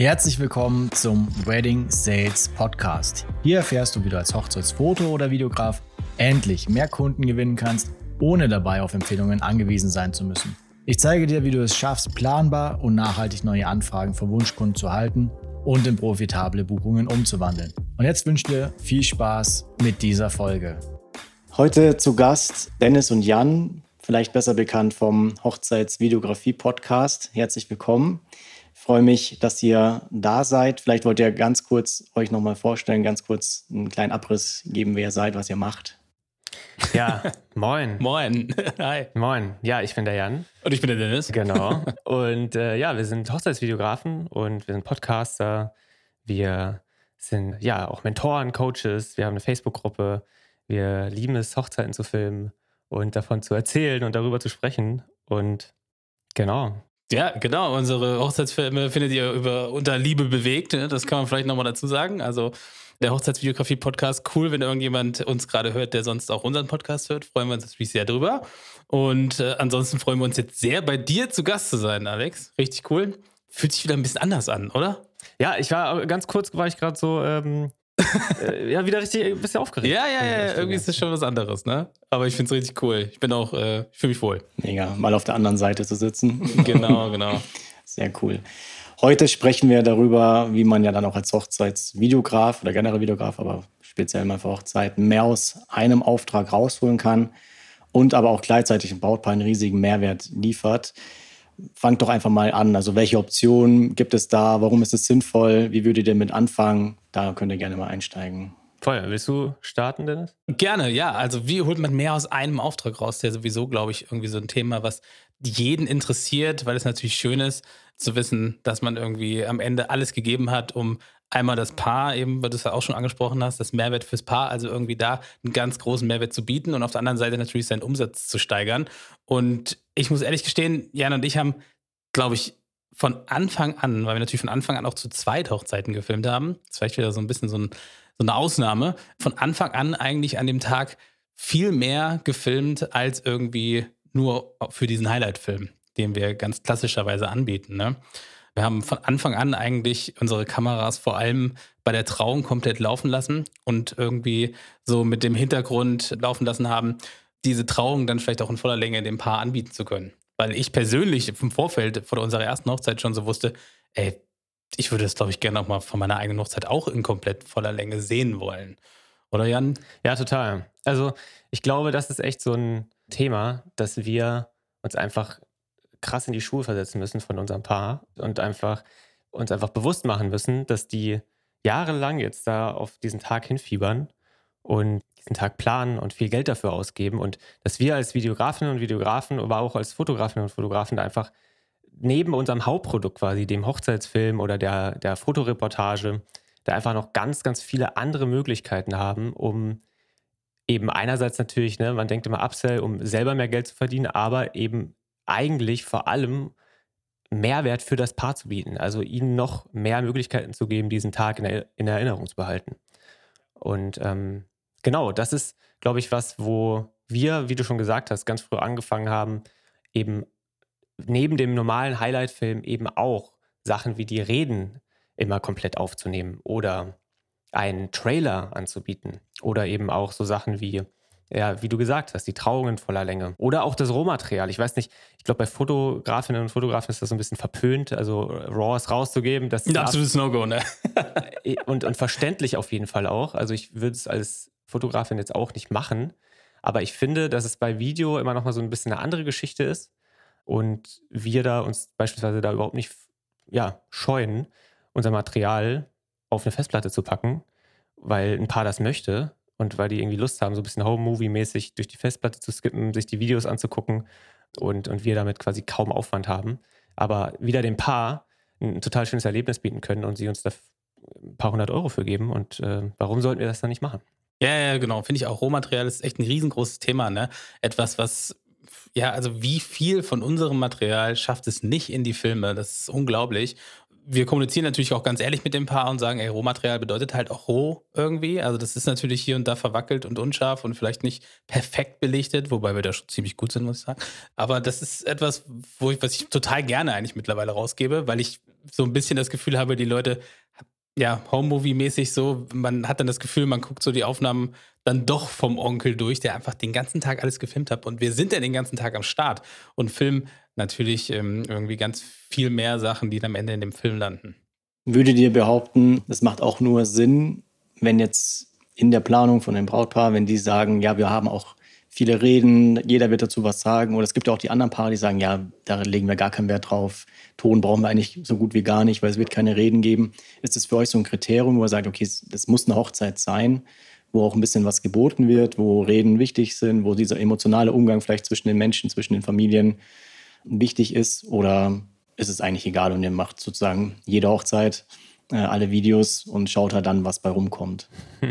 Herzlich willkommen zum Wedding Sales Podcast. Hier erfährst du, wie du als Hochzeitsfoto- oder Videograf endlich mehr Kunden gewinnen kannst, ohne dabei auf Empfehlungen angewiesen sein zu müssen. Ich zeige dir, wie du es schaffst, planbar und nachhaltig neue Anfragen von Wunschkunden zu halten und in profitable Buchungen umzuwandeln. Und jetzt wünsche ich dir viel Spaß mit dieser Folge. Heute zu Gast Dennis und Jan, vielleicht besser bekannt vom Hochzeitsvideografie-Podcast. Herzlich willkommen. Ich freue mich, dass ihr da seid. Vielleicht wollt ihr ganz kurz euch nochmal vorstellen, ganz kurz einen kleinen Abriss geben, wer ihr seid, was ihr macht. Ja, moin. moin. Hi. Moin. Ja, ich bin der Jan. Und ich bin der Dennis. Genau. Und äh, ja, wir sind Hochzeitsvideografen und wir sind Podcaster. Wir sind ja auch Mentoren, Coaches. Wir haben eine Facebook-Gruppe. Wir lieben es, Hochzeiten zu filmen und davon zu erzählen und darüber zu sprechen. Und genau. Ja, genau. Unsere Hochzeitsfilme findet ihr über unter Liebe bewegt. Ne? Das kann man vielleicht nochmal dazu sagen. Also der Hochzeitsvideografie-Podcast, cool, wenn irgendjemand uns gerade hört, der sonst auch unseren Podcast hört. Freuen wir uns natürlich sehr drüber. Und äh, ansonsten freuen wir uns jetzt sehr, bei dir zu Gast zu sein, Alex. Richtig cool. Fühlt sich wieder ein bisschen anders an, oder? Ja, ich war ganz kurz, war ich gerade so, ähm, äh, ja, wieder richtig ein bisschen aufgeregt. Ja, ja, ja, irgendwie ist das schon was anderes, ne? Aber ich finde es richtig cool. Ich bin auch, äh, ich fühle mich wohl. Mega, mal auf der anderen Seite zu sitzen. genau, genau. Sehr cool. Heute sprechen wir darüber, wie man ja dann auch als Hochzeitsvideograf oder generell Videograf, aber speziell mal für Hochzeiten, mehr aus einem Auftrag rausholen kann und aber auch gleichzeitig im Brautpaar einen riesigen Mehrwert liefert. Fangt doch einfach mal an. Also welche Optionen gibt es da? Warum ist es sinnvoll? Wie würdet ihr damit anfangen? Da könnt ihr gerne mal einsteigen. Voll. Willst du starten, Dennis? Gerne, ja. Also wie holt man mehr aus einem Auftrag raus? Der sowieso, glaube ich, irgendwie so ein Thema, was jeden interessiert, weil es natürlich schön ist zu wissen, dass man irgendwie am Ende alles gegeben hat, um einmal das Paar, eben, weil du es ja auch schon angesprochen hast, das Mehrwert fürs Paar, also irgendwie da einen ganz großen Mehrwert zu bieten und auf der anderen Seite natürlich seinen Umsatz zu steigern. Und ich muss ehrlich gestehen, Jan und ich haben, glaube ich, von Anfang an, weil wir natürlich von Anfang an auch zu zweit Hochzeiten gefilmt haben, das ist vielleicht wieder so ein bisschen so ein so eine Ausnahme, von Anfang an eigentlich an dem Tag viel mehr gefilmt als irgendwie nur für diesen Highlight-Film, den wir ganz klassischerweise anbieten. Ne? Wir haben von Anfang an eigentlich unsere Kameras vor allem bei der Trauung komplett laufen lassen und irgendwie so mit dem Hintergrund laufen lassen haben, diese Trauung dann vielleicht auch in voller Länge dem Paar anbieten zu können. Weil ich persönlich im Vorfeld vor unserer ersten Hochzeit schon so wusste, ey, ich würde das, glaube ich, gerne auch mal von meiner eigenen Hochzeit auch in komplett voller Länge sehen wollen. Oder Jan? Ja, total. Also ich glaube, das ist echt so ein Thema, dass wir uns einfach krass in die Schuhe versetzen müssen von unserem Paar und einfach uns einfach bewusst machen müssen, dass die jahrelang jetzt da auf diesen Tag hinfiebern und diesen Tag planen und viel Geld dafür ausgeben und dass wir als Videografinnen und Videografen, aber auch als Fotografinnen und Fotografen da einfach neben unserem Hauptprodukt quasi, dem Hochzeitsfilm oder der, der Fotoreportage, da einfach noch ganz, ganz viele andere Möglichkeiten haben, um eben einerseits natürlich, ne, man denkt immer Upsell, um selber mehr Geld zu verdienen, aber eben eigentlich vor allem Mehrwert für das Paar zu bieten. Also ihnen noch mehr Möglichkeiten zu geben, diesen Tag in, der, in Erinnerung zu behalten. Und ähm, genau, das ist, glaube ich, was, wo wir, wie du schon gesagt hast, ganz früh angefangen haben, eben neben dem normalen Highlight-Film eben auch Sachen wie die Reden immer komplett aufzunehmen oder einen Trailer anzubieten oder eben auch so Sachen wie ja, wie du gesagt hast, die Trauungen voller Länge. Oder auch das Rohmaterial. Ich weiß nicht, ich glaube, bei Fotografinnen und Fotografen ist das so ein bisschen verpönt, also RAWs rauszugeben. Das ein absolutes No-Go, ne? und, und verständlich auf jeden Fall auch. Also ich würde es als Fotografin jetzt auch nicht machen. Aber ich finde, dass es bei Video immer noch mal so ein bisschen eine andere Geschichte ist und wir da uns beispielsweise da überhaupt nicht ja, scheuen, unser Material auf eine Festplatte zu packen, weil ein Paar das möchte und weil die irgendwie Lust haben, so ein bisschen Home-Movie-mäßig durch die Festplatte zu skippen, sich die Videos anzugucken und, und wir damit quasi kaum Aufwand haben, aber wieder dem Paar ein total schönes Erlebnis bieten können und sie uns da ein paar hundert Euro für geben und äh, warum sollten wir das dann nicht machen? Ja, ja, genau. Finde ich auch. Rohmaterial ist echt ein riesengroßes Thema, ne? Etwas, was ja, also wie viel von unserem Material schafft es nicht in die Filme? Das ist unglaublich. Wir kommunizieren natürlich auch ganz ehrlich mit dem Paar und sagen, ey, Rohmaterial bedeutet halt auch roh irgendwie. Also das ist natürlich hier und da verwackelt und unscharf und vielleicht nicht perfekt belichtet, wobei wir da schon ziemlich gut sind, muss ich sagen. Aber das ist etwas, wo ich, was ich total gerne eigentlich mittlerweile rausgebe, weil ich so ein bisschen das Gefühl habe, die Leute, ja, Home-Movie-mäßig so, man hat dann das Gefühl, man guckt so die Aufnahmen dann doch vom Onkel durch, der einfach den ganzen Tag alles gefilmt hat. Und wir sind ja den ganzen Tag am Start und filmen natürlich ähm, irgendwie ganz viel mehr Sachen, die dann am Ende in dem Film landen. Würde dir behaupten, das macht auch nur Sinn, wenn jetzt in der Planung von dem Brautpaar, wenn die sagen, ja, wir haben auch viele Reden, jeder wird dazu was sagen. Oder es gibt ja auch die anderen Paare, die sagen, ja, da legen wir gar keinen Wert drauf. Ton brauchen wir eigentlich so gut wie gar nicht, weil es wird keine Reden geben. Ist das für euch so ein Kriterium, wo ihr sagt, okay, das muss eine Hochzeit sein, wo auch ein bisschen was geboten wird, wo Reden wichtig sind, wo dieser emotionale Umgang vielleicht zwischen den Menschen, zwischen den Familien wichtig ist? Oder ist es eigentlich egal und ihr macht sozusagen jede Hochzeit äh, alle Videos und schaut halt dann, was bei rumkommt?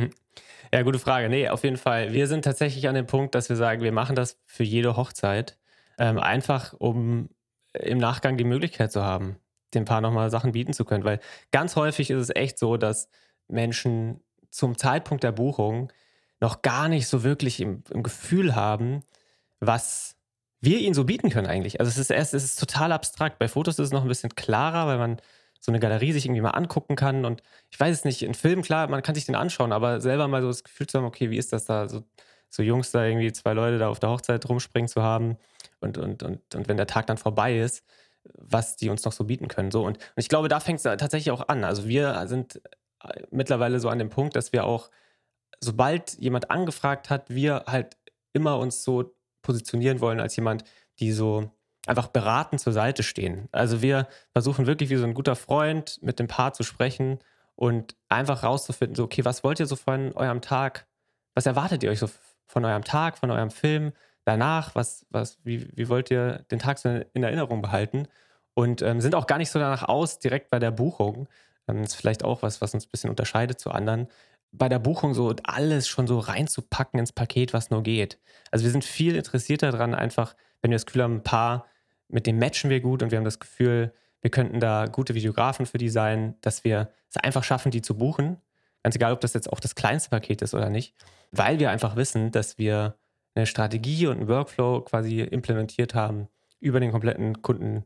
Ja, gute Frage. Nee, auf jeden Fall. Wir sind tatsächlich an dem Punkt, dass wir sagen, wir machen das für jede Hochzeit. Ähm, einfach, um im Nachgang die Möglichkeit zu haben, dem Paar nochmal Sachen bieten zu können. Weil ganz häufig ist es echt so, dass Menschen zum Zeitpunkt der Buchung noch gar nicht so wirklich im, im Gefühl haben, was wir ihnen so bieten können eigentlich. Also es ist erst, es ist total abstrakt. Bei Fotos ist es noch ein bisschen klarer, weil man so eine Galerie sich irgendwie mal angucken kann. Und ich weiß es nicht, in Filmen, klar, man kann sich den anschauen, aber selber mal so das Gefühl zu haben, okay, wie ist das da, so, so Jungs da irgendwie zwei Leute da auf der Hochzeit rumspringen zu haben und, und, und, und wenn der Tag dann vorbei ist, was die uns noch so bieten können. So, und, und ich glaube, da fängt es tatsächlich auch an. Also wir sind äh, mittlerweile so an dem Punkt, dass wir auch, sobald jemand angefragt hat, wir halt immer uns so positionieren wollen als jemand, die so einfach beratend zur Seite stehen. Also wir versuchen wirklich wie so ein guter Freund mit dem Paar zu sprechen und einfach rauszufinden, so, okay, was wollt ihr so von eurem Tag? Was erwartet ihr euch so von eurem Tag, von eurem Film? Danach, was, was, wie, wie wollt ihr den Tag so in Erinnerung behalten? Und ähm, sind auch gar nicht so danach aus, direkt bei der Buchung. Ähm, das ist vielleicht auch was, was uns ein bisschen unterscheidet zu anderen. Bei der Buchung so alles schon so reinzupacken ins Paket, was nur geht. Also wir sind viel interessierter daran, einfach, wenn wir das Gefühl haben, ein Paar mit dem matchen wir gut und wir haben das Gefühl, wir könnten da gute Videografen für die sein, dass wir es einfach schaffen, die zu buchen. Ganz egal, ob das jetzt auch das kleinste Paket ist oder nicht, weil wir einfach wissen, dass wir eine Strategie und einen Workflow quasi implementiert haben über den kompletten Kunden,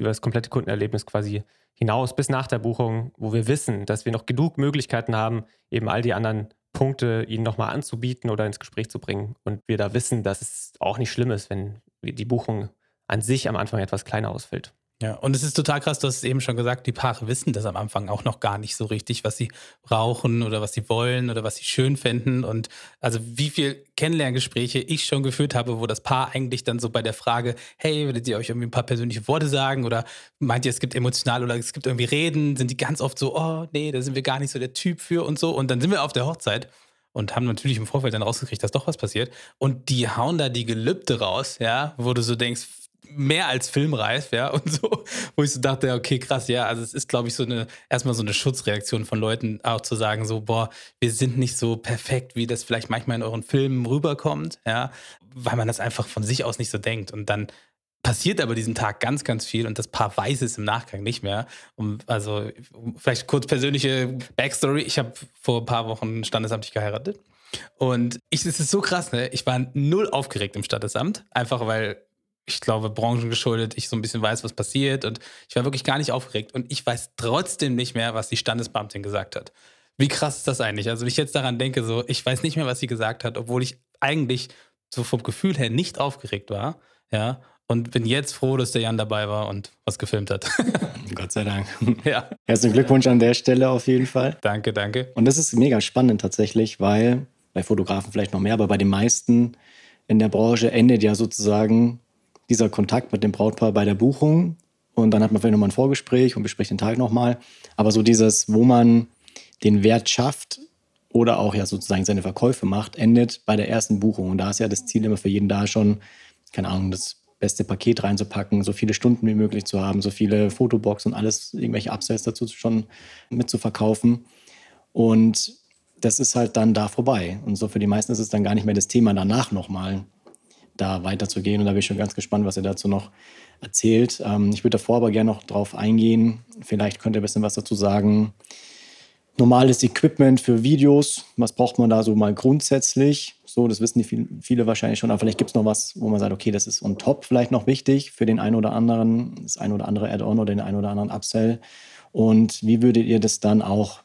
über das komplette Kundenerlebnis quasi hinaus bis nach der Buchung, wo wir wissen, dass wir noch genug Möglichkeiten haben, eben all die anderen Punkte ihnen nochmal anzubieten oder ins Gespräch zu bringen. Und wir da wissen, dass es auch nicht schlimm ist, wenn die Buchung an sich am Anfang etwas kleiner ausfällt. Ja, und es ist total krass, du hast es eben schon gesagt, die Paare wissen das am Anfang auch noch gar nicht so richtig, was sie brauchen oder was sie wollen oder was sie schön finden. Und also wie viel Kennenlerngespräche ich schon geführt habe, wo das Paar eigentlich dann so bei der Frage, hey, würdet ihr euch irgendwie ein paar persönliche Worte sagen oder meint ihr, es gibt emotional oder es gibt irgendwie Reden, sind die ganz oft so, oh nee, da sind wir gar nicht so der Typ für und so. Und dann sind wir auf der Hochzeit und haben natürlich im Vorfeld dann rausgekriegt, dass doch was passiert. Und die hauen da die Gelübde raus, ja, wo du so denkst, mehr als filmreif, ja, und so, wo ich so dachte, okay, krass, ja, also es ist, glaube ich, so eine, erstmal so eine Schutzreaktion von Leuten, auch zu sagen, so, boah, wir sind nicht so perfekt, wie das vielleicht manchmal in euren Filmen rüberkommt, ja, weil man das einfach von sich aus nicht so denkt. Und dann passiert aber diesen Tag ganz, ganz viel und das Paar weiß es im Nachgang nicht mehr. Und also, vielleicht kurz persönliche Backstory. Ich habe vor ein paar Wochen standesamtlich geheiratet. Und ich, es ist so krass, ne? Ich war null aufgeregt im Standesamt, einfach weil ich glaube, branchengeschuldet, ich so ein bisschen weiß, was passiert und ich war wirklich gar nicht aufgeregt und ich weiß trotzdem nicht mehr, was die Standesbeamtin gesagt hat. Wie krass ist das eigentlich? Also, wenn ich jetzt daran denke, so, ich weiß nicht mehr, was sie gesagt hat, obwohl ich eigentlich so vom Gefühl her nicht aufgeregt war, ja, und bin jetzt froh, dass der Jan dabei war und was gefilmt hat. Gott sei Dank. Ja. Herzlichen Glückwunsch an der Stelle auf jeden Fall. Danke, danke. Und das ist mega spannend tatsächlich, weil bei Fotografen vielleicht noch mehr, aber bei den meisten in der Branche endet ja sozusagen dieser Kontakt mit dem Brautpaar bei der Buchung und dann hat man vielleicht nochmal ein Vorgespräch und bespricht den Tag nochmal. Aber so dieses, wo man den Wert schafft oder auch ja sozusagen seine Verkäufe macht, endet bei der ersten Buchung. Und da ist ja das Ziel immer für jeden da schon, keine Ahnung, das beste Paket reinzupacken, so viele Stunden wie möglich zu haben, so viele Fotobox und alles, irgendwelche Upsells dazu schon mitzuverkaufen. Und das ist halt dann da vorbei. Und so für die meisten ist es dann gar nicht mehr das Thema danach nochmal da weiterzugehen. Und da bin ich schon ganz gespannt, was ihr dazu noch erzählt. Ähm, ich würde davor aber gerne noch drauf eingehen. Vielleicht könnt ihr ein bisschen was dazu sagen, normales Equipment für Videos. Was braucht man da so mal grundsätzlich? So, das wissen die viele wahrscheinlich schon, aber vielleicht gibt es noch was, wo man sagt, okay, das ist on top vielleicht noch wichtig für den einen oder anderen, das ein oder andere Add-on oder den einen oder anderen Upsell. Und wie würdet ihr das dann auch,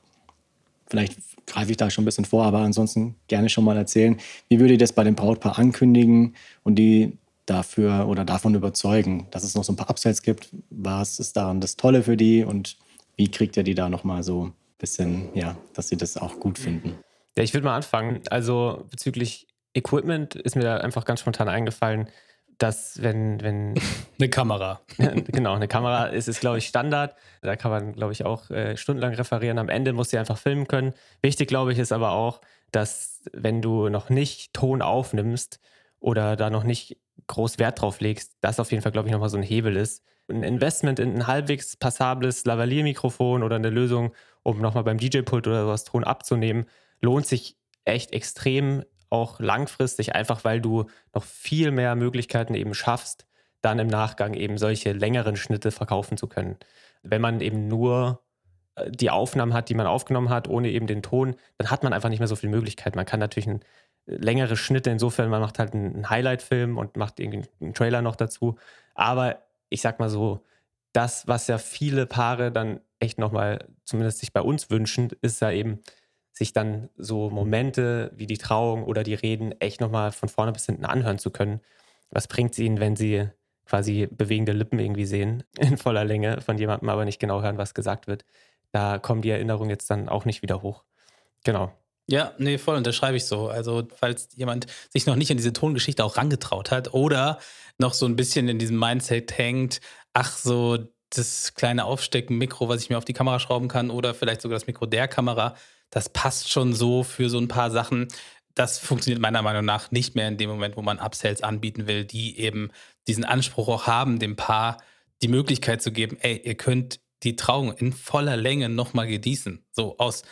vielleicht greife ich da schon ein bisschen vor, aber ansonsten gerne schon mal erzählen, wie würdet ihr das bei dem Brautpaar ankündigen und die dafür oder davon überzeugen, dass es noch so ein paar Upsells gibt? Was ist daran das Tolle für die und wie kriegt ihr die da nochmal so ein bisschen, ja, dass sie das auch gut finden? Ja, ich würde mal anfangen. Also bezüglich Equipment ist mir da einfach ganz spontan eingefallen, dass wenn, wenn eine Kamera. genau, eine Kamera ist, ist glaube ich, Standard. Da kann man, glaube ich, auch äh, stundenlang referieren. Am Ende muss sie einfach filmen können. Wichtig, glaube ich, ist aber auch, dass wenn du noch nicht Ton aufnimmst oder da noch nicht groß Wert drauf legst, das auf jeden Fall, glaube ich, nochmal so ein Hebel ist. Ein Investment in ein halbwegs passables Lavalier-Mikrofon oder eine Lösung, um nochmal beim DJ-Pult oder sowas Ton abzunehmen, lohnt sich echt extrem auch langfristig, einfach weil du noch viel mehr Möglichkeiten eben schaffst, dann im Nachgang eben solche längeren Schnitte verkaufen zu können. Wenn man eben nur äh, die Aufnahmen hat, die man aufgenommen hat, ohne eben den Ton, dann hat man einfach nicht mehr so viel Möglichkeit. Man kann natürlich ein, äh, längere Schnitte insofern, man macht halt einen Highlight-Film und macht irgendwie einen Trailer noch dazu. Aber ich sag mal so, das, was ja viele Paare dann echt nochmal, zumindest sich bei uns wünschen, ist ja eben, sich dann so Momente wie die Trauung oder die Reden echt nochmal von vorne bis hinten anhören zu können. Was bringt es ihnen, wenn sie quasi bewegende Lippen irgendwie sehen in voller Länge von jemandem, aber nicht genau hören, was gesagt wird? Da kommen die Erinnerungen jetzt dann auch nicht wieder hoch. Genau. Ja, nee, voll unterschreibe ich so. Also, falls jemand sich noch nicht an diese Tongeschichte auch rangetraut hat oder noch so ein bisschen in diesem Mindset hängt, ach, so das kleine Aufstecken-Mikro, was ich mir auf die Kamera schrauben kann oder vielleicht sogar das Mikro der Kamera, das passt schon so für so ein paar Sachen. Das funktioniert meiner Meinung nach nicht mehr in dem Moment, wo man Upsells anbieten will, die eben diesen Anspruch auch haben, dem Paar die Möglichkeit zu geben, ey, ihr könnt die Trauung in voller Länge nochmal genießen. So aus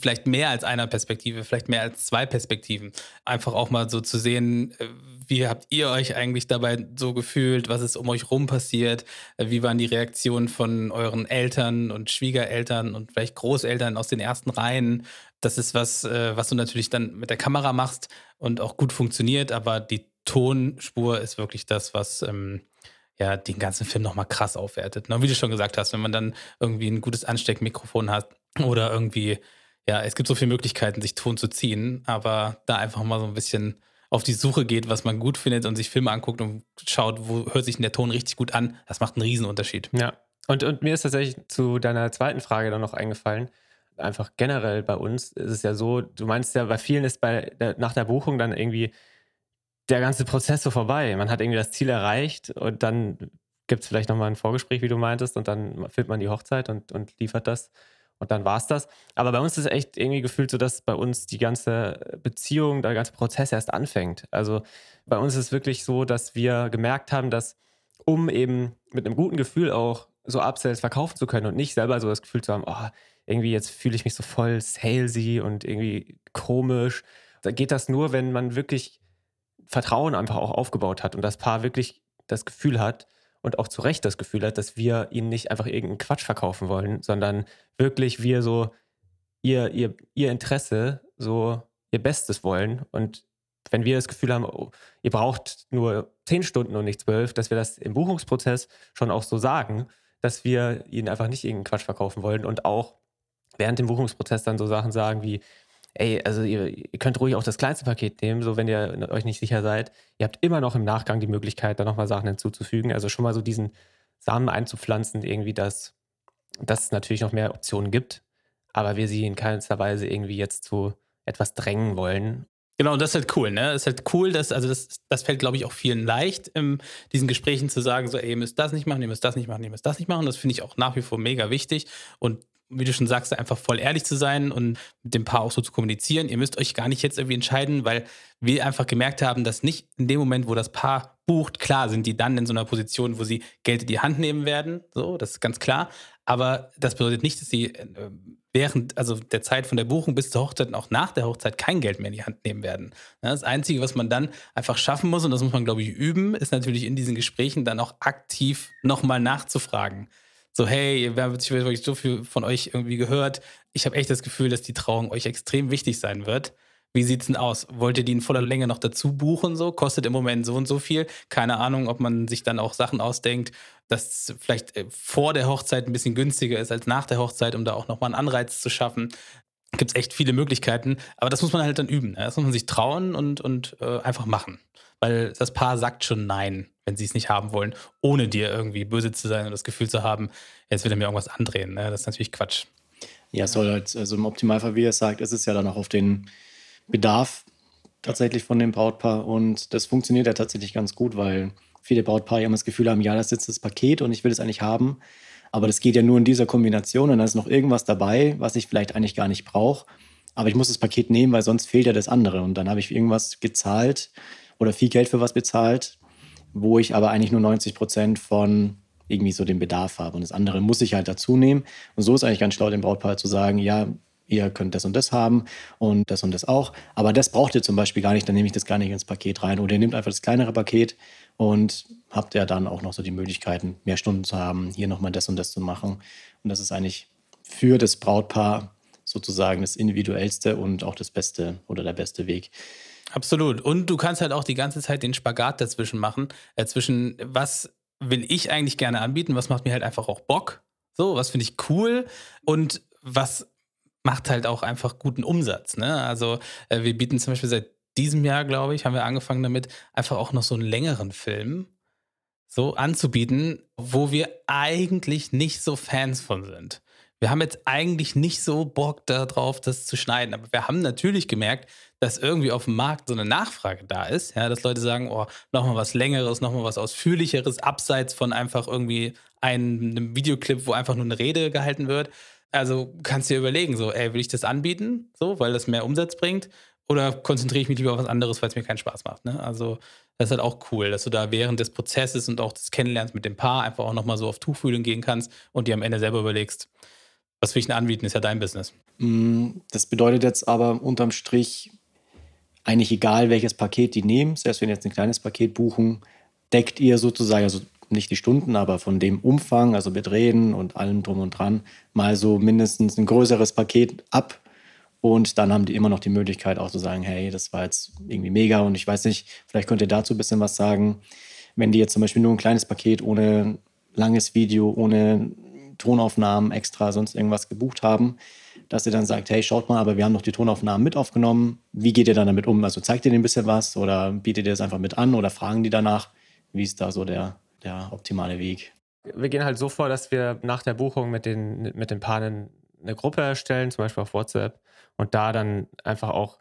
vielleicht mehr als einer Perspektive, vielleicht mehr als zwei Perspektiven. Einfach auch mal so zu sehen, äh, wie habt ihr euch eigentlich dabei so gefühlt, was ist um euch rum passiert, äh, wie waren die Reaktionen von euren Eltern und Schwiegereltern und vielleicht Großeltern aus den ersten Reihen. Das ist was, äh, was du natürlich dann mit der Kamera machst und auch gut funktioniert, aber die Tonspur ist wirklich das, was ähm, ja den ganzen Film nochmal krass aufwertet. Und wie du schon gesagt hast, wenn man dann irgendwie ein gutes Ansteckmikrofon hat oder irgendwie ja, es gibt so viele Möglichkeiten, sich Ton zu ziehen, aber da einfach mal so ein bisschen auf die Suche geht, was man gut findet und sich Filme anguckt und schaut, wo hört sich denn der Ton richtig gut an, das macht einen Riesenunterschied. Ja. Und, und mir ist tatsächlich zu deiner zweiten Frage dann noch eingefallen. Einfach generell bei uns ist es ja so, du meinst ja, bei vielen ist bei der, nach der Buchung dann irgendwie der ganze Prozess so vorbei. Man hat irgendwie das Ziel erreicht und dann gibt es vielleicht nochmal ein Vorgespräch, wie du meintest, und dann filmt man die Hochzeit und, und liefert das und dann war es das. Aber bei uns ist es echt irgendwie gefühlt so, dass bei uns die ganze Beziehung, der ganze Prozess erst anfängt. Also bei uns ist es wirklich so, dass wir gemerkt haben, dass um eben mit einem guten Gefühl auch so Upsells verkaufen zu können und nicht selber so das Gefühl zu haben, oh, irgendwie jetzt fühle ich mich so voll salesy und irgendwie komisch. Da geht das nur, wenn man wirklich Vertrauen einfach auch aufgebaut hat und das Paar wirklich das Gefühl hat, und auch zu Recht das Gefühl hat, dass wir ihnen nicht einfach irgendeinen Quatsch verkaufen wollen, sondern wirklich wir so ihr, ihr, ihr Interesse, so ihr Bestes wollen. Und wenn wir das Gefühl haben, oh, ihr braucht nur zehn Stunden und nicht zwölf, dass wir das im Buchungsprozess schon auch so sagen, dass wir ihnen einfach nicht irgendeinen Quatsch verkaufen wollen und auch während dem Buchungsprozess dann so Sachen sagen wie, ey, also ihr, ihr, könnt ruhig auch das kleinste Paket nehmen, so wenn ihr euch nicht sicher seid. Ihr habt immer noch im Nachgang die Möglichkeit, da nochmal Sachen hinzuzufügen. Also schon mal so diesen Samen einzupflanzen, irgendwie, dass, dass es natürlich noch mehr Optionen gibt, aber wir sie in keinster Weise irgendwie jetzt zu etwas drängen wollen. Genau, und das ist halt cool, ne? Das ist halt cool, dass, also das, das fällt, glaube ich, auch vielen leicht, in diesen Gesprächen zu sagen, so, ey, ihr müsst das nicht machen, ihr müsst das nicht machen, ihr müsst das nicht machen. Das finde ich auch nach wie vor mega wichtig. Und wie du schon sagst, einfach voll ehrlich zu sein und mit dem Paar auch so zu kommunizieren. Ihr müsst euch gar nicht jetzt irgendwie entscheiden, weil wir einfach gemerkt haben, dass nicht in dem Moment, wo das Paar bucht, klar sind die dann in so einer Position, wo sie Geld in die Hand nehmen werden. So, das ist ganz klar. Aber das bedeutet nicht, dass sie äh, während also der Zeit von der Buchung bis zur Hochzeit und auch nach der Hochzeit kein Geld mehr in die Hand nehmen werden. Das Einzige, was man dann einfach schaffen muss, und das muss man, glaube ich, üben, ist natürlich in diesen Gesprächen dann auch aktiv nochmal nachzufragen So, hey, wir haben wirklich so viel von euch irgendwie gehört. Ich habe echt das Gefühl, dass die Trauung euch extrem wichtig sein wird. Wie sieht's denn aus? Wollt ihr die in voller Länge noch dazu buchen? So kostet im Moment so und so viel. Keine Ahnung, ob man sich dann auch Sachen ausdenkt, dass vielleicht äh, vor der Hochzeit ein bisschen günstiger ist als nach der Hochzeit, um da auch nochmal einen Anreiz zu schaffen. Gibt es echt viele Möglichkeiten, aber das muss man halt dann üben. Ne? Das muss man sich trauen und, und äh, einfach machen. Weil das Paar sagt schon Nein, wenn sie es nicht haben wollen, ohne dir irgendwie böse zu sein und das Gefühl zu haben, jetzt will er mir irgendwas andrehen. Ne? Das ist natürlich Quatsch. Ja, es soll halt, also im Optimalfall, wie er sagt, ist es ja dann auch auf den Bedarf tatsächlich von dem Brautpaar und das funktioniert ja tatsächlich ganz gut, weil viele Brautpaare immer das Gefühl haben, ja, das ist jetzt das Paket und ich will es eigentlich haben, aber das geht ja nur in dieser Kombination und da ist noch irgendwas dabei, was ich vielleicht eigentlich gar nicht brauche, aber ich muss das Paket nehmen, weil sonst fehlt ja das andere und dann habe ich irgendwas gezahlt oder viel Geld für was bezahlt, wo ich aber eigentlich nur 90 Prozent von irgendwie so dem Bedarf habe und das andere muss ich halt dazu nehmen und so ist eigentlich ganz schlau dem Brautpaar zu sagen, ja, ihr könnt das und das haben und das und das auch. Aber das braucht ihr zum Beispiel gar nicht, dann nehme ich das gar nicht ins Paket rein. Oder ihr nehmt einfach das kleinere Paket und habt ja dann auch noch so die Möglichkeiten, mehr Stunden zu haben, hier nochmal das und das zu machen. Und das ist eigentlich für das Brautpaar sozusagen das individuellste und auch das beste oder der beste Weg. Absolut. Und du kannst halt auch die ganze Zeit den Spagat dazwischen machen, äh, zwischen was will ich eigentlich gerne anbieten, was macht mir halt einfach auch Bock, so, was finde ich cool und was macht halt auch einfach guten Umsatz. Ne? Also äh, wir bieten zum Beispiel seit diesem Jahr, glaube ich, haben wir angefangen damit, einfach auch noch so einen längeren Film so anzubieten, wo wir eigentlich nicht so Fans von sind. Wir haben jetzt eigentlich nicht so Bock darauf, das zu schneiden, aber wir haben natürlich gemerkt, dass irgendwie auf dem Markt so eine Nachfrage da ist, ja, dass Leute sagen, oh, nochmal was Längeres, nochmal was Ausführlicheres, abseits von einfach irgendwie einem, Videoclip, wo einfach nur eine Rede gehalten wird. Also kannst du dir überlegen, so, ey, will ich das anbieten, so, weil das mehr Umsatz bringt? Oder konzentriere ich mich lieber auf was anderes, weil es mir keinen Spaß macht? Ne? Also, das ist halt auch cool, dass du da während des Prozesses und auch des Kennenlernens mit dem Paar einfach auch nochmal so auf Tuchfühlung gehen kannst und dir am Ende selber überlegst, was will ich denn anbieten, ist ja dein Business. Mm, das bedeutet jetzt aber unterm Strich, eigentlich egal, welches Paket die nehmen, selbst wenn jetzt ein kleines Paket buchen, deckt ihr sozusagen, also nicht die Stunden, aber von dem Umfang, also mit Reden und allem drum und dran, mal so mindestens ein größeres Paket ab. Und dann haben die immer noch die Möglichkeit auch zu sagen, hey, das war jetzt irgendwie mega und ich weiß nicht, vielleicht könnt ihr dazu ein bisschen was sagen. Wenn die jetzt zum Beispiel nur ein kleines Paket ohne langes Video, ohne Tonaufnahmen extra, sonst irgendwas gebucht haben, dass ihr dann sagt, hey, schaut mal, aber wir haben noch die Tonaufnahmen mit aufgenommen. Wie geht ihr dann damit um? Also zeigt ihr denen ein bisschen was oder bietet ihr es einfach mit an oder fragen die danach? Wie ist da so der, der optimale Weg. Wir gehen halt so vor, dass wir nach der Buchung mit den, mit den Paaren eine Gruppe erstellen, zum Beispiel auf WhatsApp, und da dann einfach auch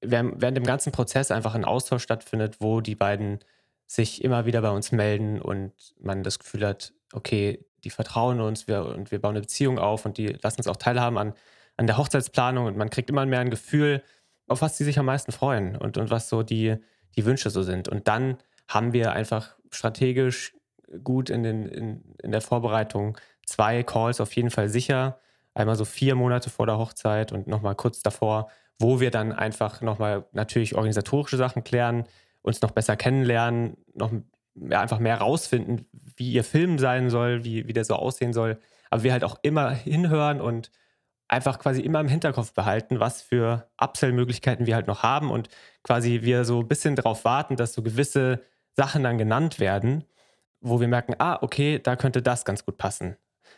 während, während dem ganzen Prozess einfach ein Austausch stattfindet, wo die beiden sich immer wieder bei uns melden und man das Gefühl hat, okay, die vertrauen uns wir, und wir bauen eine Beziehung auf und die lassen uns auch teilhaben an, an der Hochzeitsplanung und man kriegt immer mehr ein Gefühl, auf was sie sich am meisten freuen und, und was so die, die Wünsche so sind. Und dann haben wir einfach strategisch gut in, den, in, in der Vorbereitung zwei Calls auf jeden Fall sicher. Einmal so vier Monate vor der Hochzeit und nochmal kurz davor, wo wir dann einfach nochmal natürlich organisatorische Sachen klären, uns noch besser kennenlernen, noch ja, einfach mehr rausfinden, wie ihr Film sein soll, wie, wie der so aussehen soll. Aber wir halt auch immer hinhören und einfach quasi immer im Hinterkopf behalten, was für Upsell-Möglichkeiten wir halt noch haben und quasi wir so ein bisschen darauf warten, dass so gewisse Sachen dann genannt werden, wo wir merken, ah, okay, da könnte das ganz gut passen.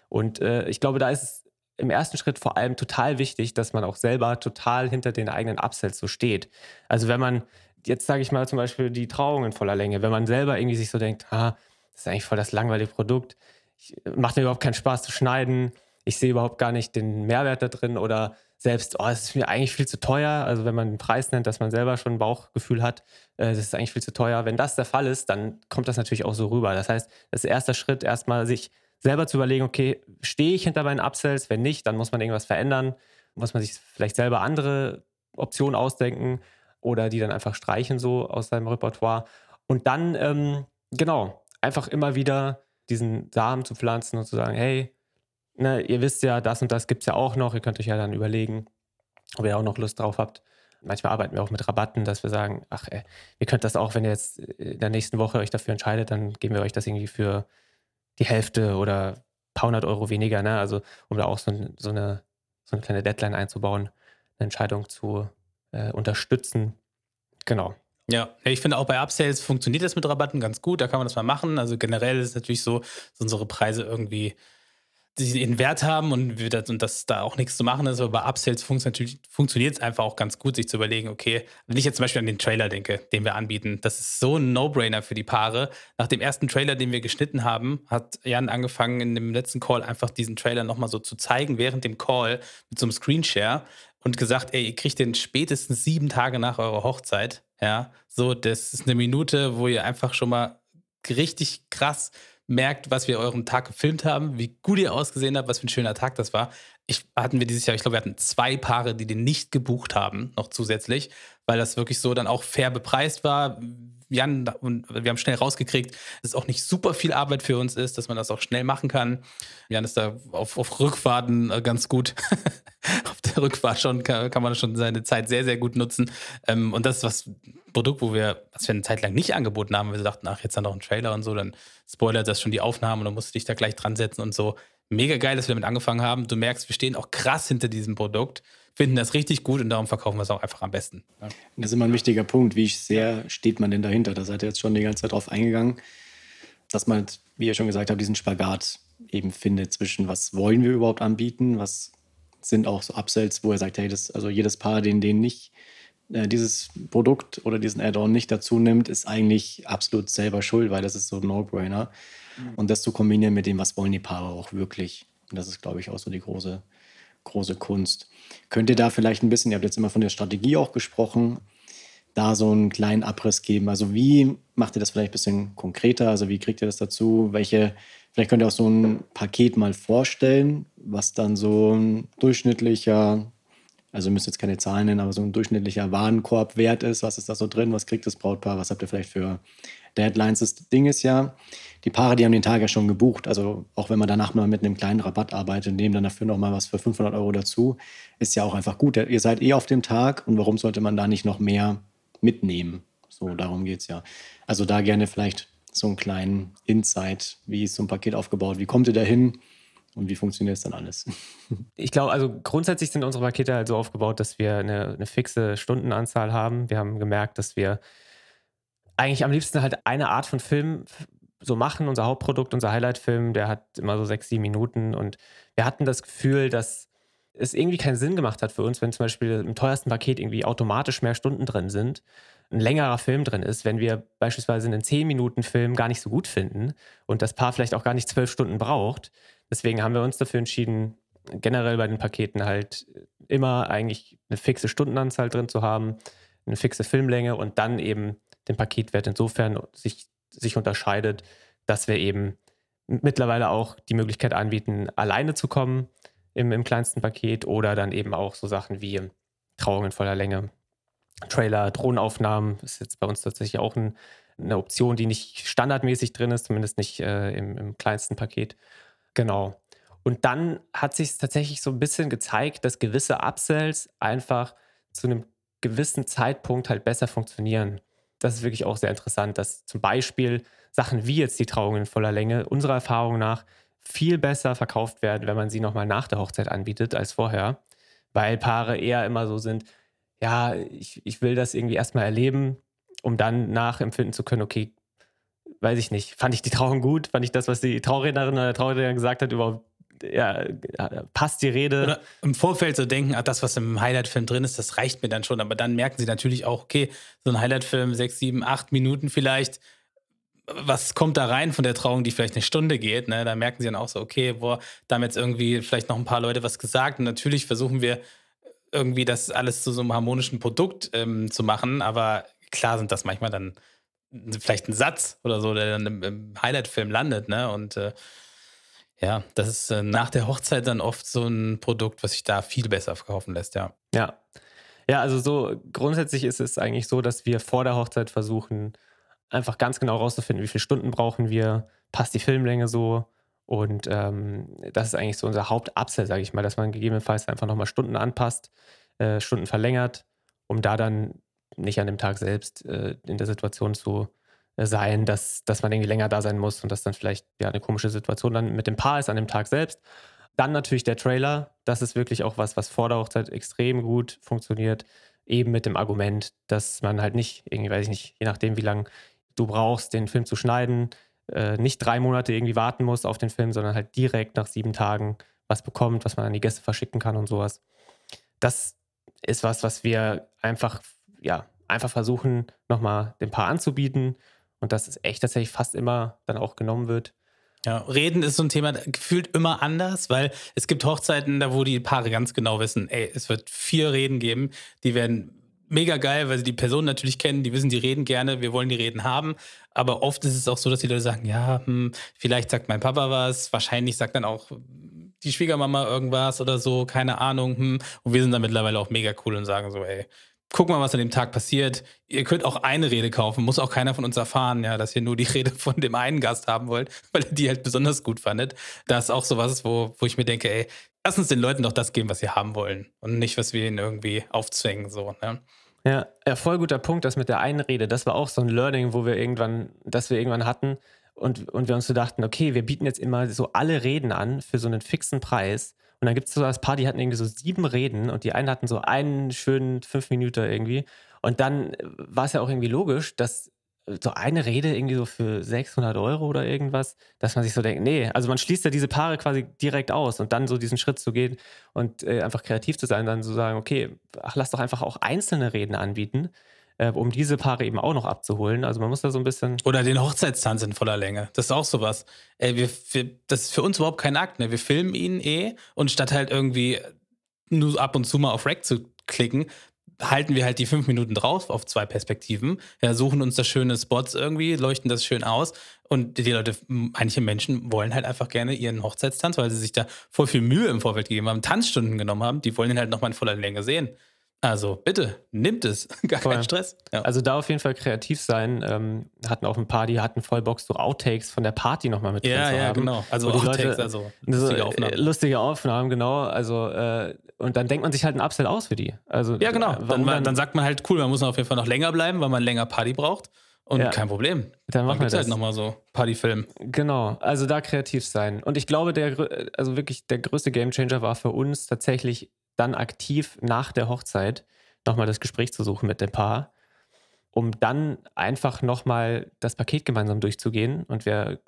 Und äh, ich glaube, da ist es im ersten Schritt vor allem total wichtig, dass man auch selber total hinter den eigenen Upsells so steht. Also wenn man, jetzt sage ich mal zum Beispiel die Trauung in voller Länge, wenn man selber irgendwie sich so denkt, ah, das ist eigentlich voll das langweilige Produkt, ich, macht mir überhaupt keinen Spaß zu schneiden, ich sehe überhaupt gar nicht den Mehrwert da drin oder selbst, oh, es ist mir eigentlich viel zu teuer. Also wenn man einen Preis nennt, dass man selber schon ein Bauchgefühl hat, äh, das ist eigentlich viel zu teuer. Wenn das der Fall ist, dann kommt das natürlich auch so rüber. Das heißt, das ist erster Schritt, erstmal sich selber zu überlegen, okay, stehe ich hinter meinen Upsells? Wenn nicht, dann muss man irgendwas verändern. Muss man sich vielleicht selber andere Optionen ausdenken oder die dann einfach streichen so aus seinem Repertoire. Und dann, ähm, genau, einfach immer wieder diesen Samen zu pflanzen und zu sagen, hey, ne, ihr wisst ja, das und das gibt es ja auch noch. Ihr könnt euch ja dann überlegen, ob ihr auch noch Lust drauf habt. Manchmal arbeiten wir auch mit Rabatten, dass wir sagen, ach, ey, ihr könnt das auch, wenn ihr jetzt in der nächsten Woche euch dafür entscheidet, dann geben wir euch das irgendwie für die Hälfte oder ein paar hundert Euro weniger, ne? Also um da auch so, so, eine, so eine kleine Deadline einzubauen, eine Entscheidung zu äh, unterstützen. Genau. Ja, ich finde auch bei Upsales funktioniert das mit Rabatten ganz gut. Da kann man das mal machen. Also generell ist es natürlich so, dass unsere Preise irgendwie die ihren Wert haben und, wir das, und dass da auch nichts zu machen ist. Aber bei Upsales funktioniert es einfach auch ganz gut, sich zu überlegen, okay, wenn ich jetzt zum Beispiel an den Trailer denke, den wir anbieten, das ist so ein No-Brainer für die Paare. Nach dem ersten Trailer, den wir geschnitten haben, hat Jan angefangen, in dem letzten Call einfach diesen Trailer nochmal so zu zeigen, während dem Call mit so einem Screenshare und gesagt, ey, ihr kriegt den spätestens sieben Tage nach eurer Hochzeit. Ja, so, das ist eine Minute, wo ihr einfach schon mal richtig krass merkt, was wir euren Tag gefilmt haben, wie gut ihr ausgesehen habt, was für ein schöner Tag das war. Ich, hatten wir dieses Jahr, ich glaube, wir hatten zwei Paare, die den nicht gebucht haben, noch zusätzlich, weil das wirklich so dann auch fair bepreist war. Jan und wir haben schnell rausgekriegt, dass es auch nicht super viel Arbeit für uns ist, dass man das auch schnell machen kann. Jan ist da auf, auf Rückfahrten äh, ganz gut. auf der Rückfahrt schon kann, kann, man schon seine Zeit sehr, sehr gut nutzen. Ähm, und das ist was Produkt, wo wir, was wir eine Zeit lang nicht angeboten haben, wir dachten, ach, jetzt dann noch ein Trailer und so, dann spoilert das schon die Aufnahmen und dann musst du dich da gleich dran setzen und so. Mega geil, dass wir damit angefangen haben. Du merkst, wir stehen auch krass hinter diesem Produkt finden das richtig gut und darum verkaufen wir es auch einfach am besten. Ja. Das ist immer ein wichtiger Punkt. Wie sehr steht man denn dahinter? Da seid ihr jetzt schon die ganze Zeit drauf eingegangen, dass man, wie ihr schon gesagt habt, diesen Spagat eben findet zwischen, was wollen wir überhaupt anbieten, was sind auch so Upsells, wo er sagt, hey, das, also jedes Paar, den den nicht äh, dieses Produkt oder diesen Add-on nicht dazu nimmt, ist eigentlich absolut selber schuld, weil das ist so ein No-Brainer. Mhm. Und das zu kombinieren mit dem, was wollen die Paare auch wirklich. Und das ist, glaube ich, auch so die große, große Kunst. Könnt ihr da vielleicht ein bisschen, ihr habt jetzt immer von der Strategie auch gesprochen, da so einen kleinen Abriss geben? Also wie macht ihr das vielleicht ein bisschen konkreter? Also wie kriegt ihr das dazu? Welche, vielleicht könnt ihr auch so ein Paket mal vorstellen, was dann so ein durchschnittlicher, also ihr müsst jetzt keine Zahlen nennen, aber so ein durchschnittlicher Warenkorbwert ist. Was ist da so drin? Was kriegt das Brautpaar? Was habt ihr vielleicht für Deadlines? Das Ding ist ja, die Paare, die haben den Tag ja schon gebucht. Also auch wenn man danach mal mit einem kleinen Rabatt arbeitet und nehmen dann dafür nochmal was für 500 Euro dazu, ist ja auch einfach gut. Ihr seid eh auf dem Tag und warum sollte man da nicht noch mehr mitnehmen? So, darum geht es ja. Also da gerne vielleicht so einen kleinen Insight, wie ist so ein Paket aufgebaut, wie kommt ihr da hin und wie funktioniert es dann alles? Ich glaube, also grundsätzlich sind unsere Pakete halt so aufgebaut, dass wir eine, eine fixe Stundenanzahl haben. Wir haben gemerkt, dass wir eigentlich am liebsten halt eine Art von Film so machen. Unser Hauptprodukt, unser Highlight-Film, der hat immer so sechs, sieben Minuten und wir hatten das Gefühl, dass es irgendwie keinen Sinn gemacht hat für uns, wenn zum Beispiel im teuersten Paket irgendwie automatisch mehr Stunden drin sind, ein längerer Film drin ist, wenn wir beispielsweise einen 10-Minuten-Film gar nicht so gut finden und das Paar vielleicht auch gar nicht zwölf Stunden braucht. Deswegen haben wir uns dafür entschieden, generell bei den Paketen halt immer eigentlich eine fixe Stundenanzahl drin zu haben, eine fixe Filmlänge und dann eben den Paketwert insofern sich sich unterscheidet, dass wir eben mittlerweile auch die Möglichkeit anbieten, alleine zu kommen im, im kleinsten Paket oder dann eben auch so Sachen wie Trauung in voller Länge, Trailer, Drohnenaufnahmen ist jetzt bei uns tatsächlich auch ein, eine Option, die nicht standardmäßig drin ist, zumindest nicht äh, im, im kleinsten Paket. Genau. Und dann hat sich tatsächlich so ein bisschen gezeigt, dass gewisse Upsells einfach zu einem gewissen Zeitpunkt halt besser funktionieren das ist wirklich auch sehr interessant, dass zum Beispiel Sachen wie jetzt die Trauung in voller Länge unserer Erfahrung nach viel besser verkauft werden, wenn man sie nochmal nach der Hochzeit anbietet als vorher, weil Paare eher immer so sind, ja, ich, ich will das irgendwie erstmal erleben, um dann nachempfinden zu können, okay, weiß ich nicht, fand ich die Trauung gut, fand ich das, was die Traurednerin oder der Trauredner gesagt hat, überhaupt ja, passt die Rede. Oder im Vorfeld so denken, ach, das, was im Highlight-Film drin ist, das reicht mir dann schon. Aber dann merken sie natürlich auch, okay, so ein Highlight-Film, sechs, sieben, acht Minuten vielleicht, was kommt da rein von der Trauung, die vielleicht eine Stunde geht? Ne? Da merken sie dann auch so, okay, boah, da haben jetzt irgendwie vielleicht noch ein paar Leute was gesagt. Und natürlich versuchen wir irgendwie das alles zu so einem harmonischen Produkt ähm, zu machen. Aber klar sind das manchmal dann vielleicht ein Satz oder so, der dann im, im Highlight-Film landet. Ne? Und äh, ja, das ist äh, nach der Hochzeit dann oft so ein Produkt, was sich da viel besser verkaufen lässt, ja. Ja. Ja, also so grundsätzlich ist es eigentlich so, dass wir vor der Hochzeit versuchen, einfach ganz genau rauszufinden, wie viele Stunden brauchen wir, passt die Filmlänge so. Und ähm, das ist eigentlich so unser Hauptabsell, sage ich mal, dass man gegebenenfalls einfach nochmal Stunden anpasst, äh, Stunden verlängert, um da dann nicht an dem Tag selbst äh, in der Situation zu sein, dass, dass man irgendwie länger da sein muss und dass dann vielleicht ja eine komische Situation dann mit dem Paar ist an dem Tag selbst. Dann natürlich der Trailer. Das ist wirklich auch was, was vor der Hochzeit extrem gut funktioniert. Eben mit dem Argument, dass man halt nicht, irgendwie weiß ich nicht, je nachdem, wie lange du brauchst, den Film zu schneiden, äh, nicht drei Monate irgendwie warten muss auf den Film, sondern halt direkt nach sieben Tagen was bekommt, was man an die Gäste verschicken kann und sowas. Das ist was, was wir einfach, ja, einfach versuchen, nochmal dem Paar anzubieten. Und das ist echt tatsächlich fast immer dann auch genommen wird. Ja, Reden ist so ein Thema gefühlt immer anders, weil es gibt Hochzeiten, da wo die Paare ganz genau wissen, ey, es wird vier Reden geben, die werden mega geil, weil sie die Person natürlich kennen, die wissen, die reden gerne, wir wollen die Reden haben. Aber oft ist es auch so, dass die Leute sagen, ja, hm, vielleicht sagt mein Papa was, wahrscheinlich sagt dann auch die Schwiegermama irgendwas oder so, keine Ahnung. Hm. Und wir sind dann mittlerweile auch mega cool und sagen so, ey, guck mal, was an dem Tag passiert. Ihr könnt auch eine Rede kaufen, muss auch keiner von uns erfahren, ja, dass ihr nur die Rede von dem einen Gast haben wollt, weil ihr die halt besonders gut fandet. Das ist auch so was, wo, wo ich mir denke, ey, lass uns den Leuten doch das geben, was sie haben wollen und nicht, was wir ihnen irgendwie aufzwängen, so, ne? Ja, ja, voll guter Punkt, das mit der Einrede. Das war auch so ein Learning, wo wir irgendwann, das wir irgendwann hatten und, und wir uns so dachten, okay, wir bieten jetzt immer so alle Reden an für so einen fixen Preis. Und dann gibt es so das Paar, die hatten irgendwie so sieben Reden und die einen hatten so einen schönen fünf Minuten irgendwie. Und dann war es ja auch irgendwie logisch, dass so eine Rede irgendwie so für 600 Euro oder irgendwas, dass man sich so denkt, nee, also man schließt ja diese Paare quasi direkt aus und dann so diesen Schritt zu gehen und äh, einfach kreativ zu sein, dann zu sagen, okay, ach, lass doch einfach auch einzelne Reden anbieten äh, um diese Paare eben auch noch abzuholen. Also man muss da so ein bisschen. Oder den Hochzeitstanz in voller Länge. Das ist auch sowas. Ey, wir, wir, das ist für uns überhaupt kein Akt. Ne? Wir filmen ihn eh und statt halt irgendwie nur ab und zu mal auf Rack zu klicken, halten wir halt die fünf Minuten drauf auf zwei Perspektiven, ja, suchen uns da schöne Spots irgendwie, leuchten das schön aus und die Leute, manche Menschen wollen halt einfach gerne ihren Hochzeitstanz, weil sie sich da voll viel Mühe im Vorfeld gegeben haben, Tanzstunden genommen haben, die wollen ihn halt nochmal in voller Länge sehen. Also bitte, nimmt es. Gar keinen Stress. Ja. Also da auf jeden Fall kreativ sein. Ähm, hatten auch ein paar, die hatten voll Bock, so Outtakes von der Party nochmal mit ja, drin zu ja, haben. Ja, genau. Also Outtakes, Leute, also lustige Aufnahmen. Lustige Aufnahmen, genau. Also äh, und dann denkt man sich halt ein Upsell aus für die. Also, ja, genau. Dann, dann, dann, sagt man halt, cool, man muss auf jeden Fall noch länger bleiben, weil man länger Party braucht. Und ja. kein Problem. Dann machen wir halt nochmal so Partyfilm. Genau, also da kreativ sein. Und ich glaube, der, also wirklich der größte Gamechanger war für uns tatsächlich dann aktiv nach der Hochzeit nochmal das Gespräch zu suchen mit dem Paar, um dann einfach nochmal das Paket gemeinsam durchzugehen. Und wir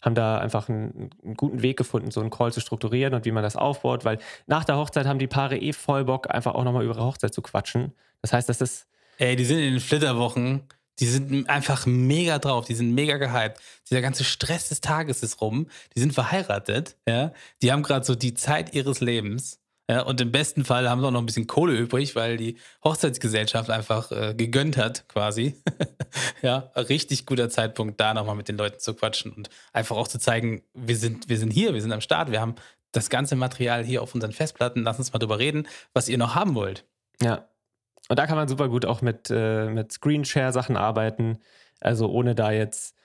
haben da einfach einen, einen, guten Weg gefunden, so einen Call zu strukturieren und wie man das aufbaut, weil nach der Hochzeit haben die Paare eh voll Bock, einfach auch nochmal über ihre Hochzeit zu quatschen. Das heißt, das ist. Ey, die sind in den Flitterwochen, die sind einfach mega drauf, die sind mega gehypt. Dieser ganze Stress des Tages ist rum, die sind verheiratet, ja. Die haben gerade so die Zeit ihres Lebens ja, und im besten Fall haben sie auch noch ein bisschen Kohle übrig, weil die Hochzeitsgesellschaft einfach äh, gegönnt hat, quasi. ja, richtig guter Zeitpunkt, da nochmal mit den Leuten zu quatschen und einfach auch zu zeigen, wir sind, wir sind hier, wir sind am Start, wir haben das ganze Material hier auf unseren Festplatten, lass uns mal drüber reden, was ihr noch haben wollt. Ja. Und da kann man super gut auch mit, äh, mit Screenshare-Sachen arbeiten. Also ohne da jetzt äh,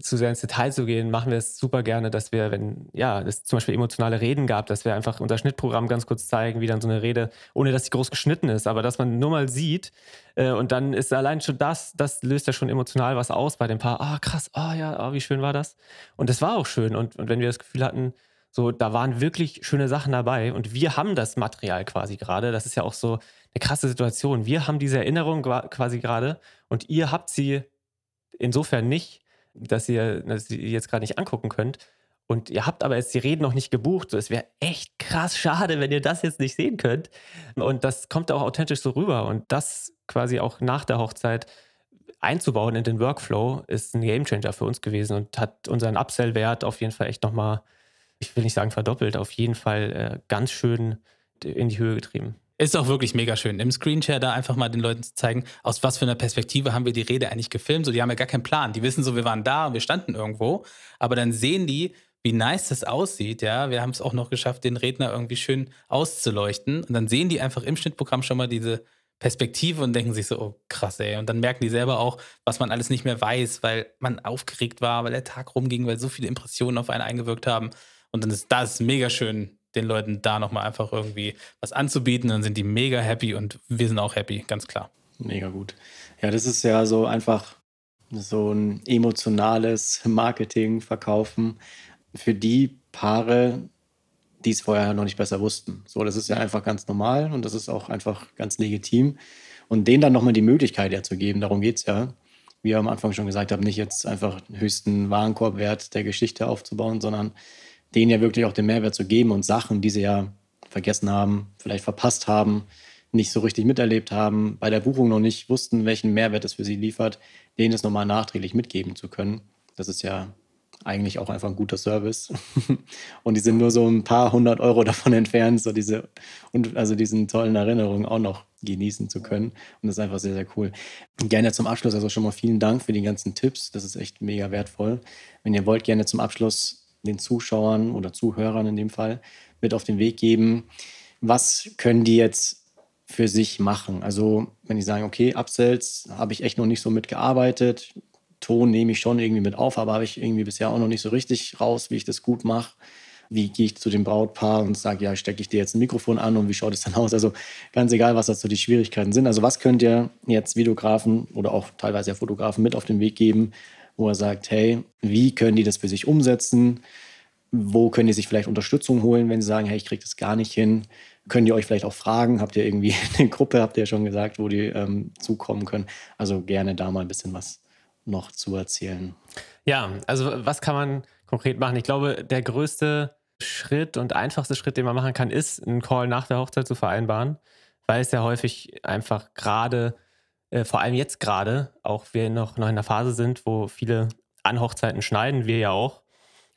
zu sehr ins Detail zu gehen, machen wir es super gerne, dass wir, wenn, ja, es zum Beispiel emotionale Reden gab, dass wir einfach unser Schnittprogramm ganz kurz zeigen, wie dann so eine Rede, ohne dass sie groß geschnitten ist, aber dass man nur mal sieht äh, und dann ist allein schon das, das löst ja schon emotional was aus bei dem Paar. Ah, krass, ah ja, ah, wie schön war das? Und das war auch schön und, und wenn wir das Gefühl hatten, so, da waren wirklich schöne Sachen dabei und wir haben das Material quasi gerade. Das ist ja auch so eine krasse Situation. Wir haben diese Erinnerung quasi gerade und ihr habt sie insofern nicht dass ihr, dass ihr jetzt gerade nicht angucken könnt. Und ihr habt aber jetzt die Reden noch nicht gebucht. So, es wäre echt krass schade, wenn ihr das jetzt nicht sehen könnt. Und das kommt auch authentisch so rüber. Und das quasi auch nach der Hochzeit einzubauen in den Workflow ist ein Gamechanger für uns gewesen und hat unseren Upsell-Wert auf jeden Fall echt nochmal, ich will nicht sagen verdoppelt, auf jeden Fall äh, ganz schön in die Höhe getrieben. Ist auch wirklich mega schön. Im Screenshare da einfach mal den Leuten zu zeigen, aus was für einer Perspektive haben wir die Rede eigentlich gefilmt. So, die haben ja gar keinen Plan. Die wissen so, wir waren da und wir standen irgendwo. Aber dann sehen die, wie nice das aussieht. Ja, wir haben es auch noch geschafft, den Redner irgendwie schön auszuleuchten. Und dann sehen die einfach im Schnittprogramm schon mal diese Perspektive und denken sich so, oh krass, ey. Und dann merken die selber auch, was man alles nicht mehr weiß, weil man aufgeregt war, weil der Tag rumging, weil so viele Impressionen auf einen eingewirkt haben. Und dann ist das mega schön, den Leuten da nochmal einfach irgendwie was anzubieten. Dann sind die mega happy und wir sind auch happy, ganz klar. Mega gut. Ja, das ist ja so einfach so ein emotionales Marketing verkaufen für die Paare, die es vorher noch nicht besser wussten. So, das ist ja einfach ganz normal und das ist auch einfach ganz legitim. Und denen dann nochmal die Möglichkeit ja zu geben, darum geht es ja, wie ihr am Anfang schon gesagt habt, nicht jetzt einfach den höchsten Warenkorbwert der Geschichte aufzubauen, sondern denen ja wirklich auch den Mehrwert zu geben und Sachen, die sie ja vergessen haben, vielleicht verpasst haben, nicht so richtig miterlebt haben, bei der Buchung noch nicht wussten, welchen Mehrwert es für sie liefert, denen es nochmal nachträglich mitgeben zu können. Das ist ja eigentlich auch einfach ein guter Service. und die sind nur so ein paar hundert Euro davon entfernt, so diese und also diesen tollen Erinnerungen auch noch genießen zu können. Und das ist einfach sehr, sehr cool. Gerne zum Abschluss, also schon mal vielen Dank für die ganzen Tipps. Das ist echt mega wertvoll. Wenn ihr wollt, gerne zum Abschluss den Zuschauern oder Zuhörern in dem Fall mit auf den Weg geben. Was können die jetzt für sich machen? Also, wenn die sagen, okay, Upsells habe ich echt noch nicht so mitgearbeitet, Ton nehme ich schon irgendwie mit auf, aber habe ich irgendwie bisher auch noch nicht so richtig raus, wie ich das gut mache. Wie gehe ich zu dem Brautpaar und sage, ja, stecke ich dir jetzt ein Mikrofon an und wie schaut es dann aus? Also ganz egal, was dazu die Schwierigkeiten sind. Also was könnt ihr jetzt Videografen oder auch teilweise ja Fotografen mit auf den Weg geben, wo er sagt, hey, wie können die das für sich umsetzen? Wo können die sich vielleicht Unterstützung holen, wenn sie sagen, hey, ich kriege das gar nicht hin? Können die euch vielleicht auch fragen? Habt ihr irgendwie eine Gruppe, habt ihr schon gesagt, wo die ähm, zukommen können? Also gerne da mal ein bisschen was noch zu erzählen? Ja, also was kann man konkret machen? Ich glaube, der größte Schritt und einfachste Schritt, den man machen kann, ist, einen Call nach der Hochzeit zu vereinbaren, weil es ja häufig einfach gerade, äh, vor allem jetzt gerade, auch wir noch, noch in einer Phase sind, wo viele an Hochzeiten schneiden, wir ja auch,